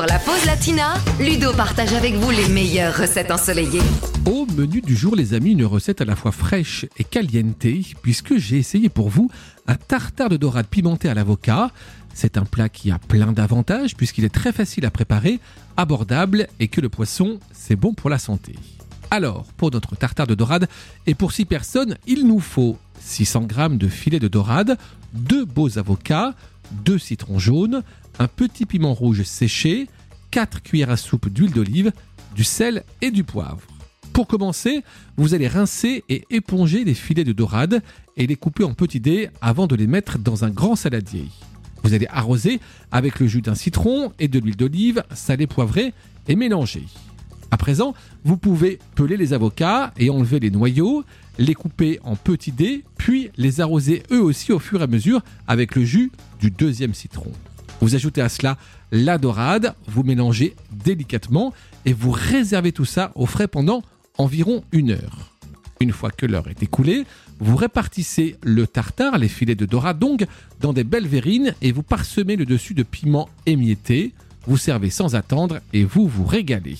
Pour la pause latina, Ludo partage avec vous les meilleures recettes ensoleillées. Au menu du jour, les amis, une recette à la fois fraîche et caliente, puisque j'ai essayé pour vous un tartare de dorade pimenté à l'avocat. C'est un plat qui a plein d'avantages, puisqu'il est très facile à préparer, abordable, et que le poisson, c'est bon pour la santé. Alors, pour notre tartare de dorade, et pour 6 personnes, il nous faut 600 g de filet de dorade, 2 beaux avocats, 2 citrons jaunes, un petit piment rouge séché, 4 cuillères à soupe d'huile d'olive, du sel et du poivre. Pour commencer, vous allez rincer et éponger les filets de dorade et les couper en petits dés avant de les mettre dans un grand saladier. Vous allez arroser avec le jus d'un citron et de l'huile d'olive, salé poivré et mélanger. À présent, vous pouvez peler les avocats et enlever les noyaux, les couper en petits dés, puis les arroser eux aussi au fur et à mesure avec le jus du deuxième citron. Vous ajoutez à cela la dorade, vous mélangez délicatement et vous réservez tout ça au frais pendant environ une heure. Une fois que l'heure est écoulée, vous répartissez le tartare, les filets de dorade dans des belles verrines et vous parsemez le dessus de piment émietté. Vous servez sans attendre et vous vous régalez.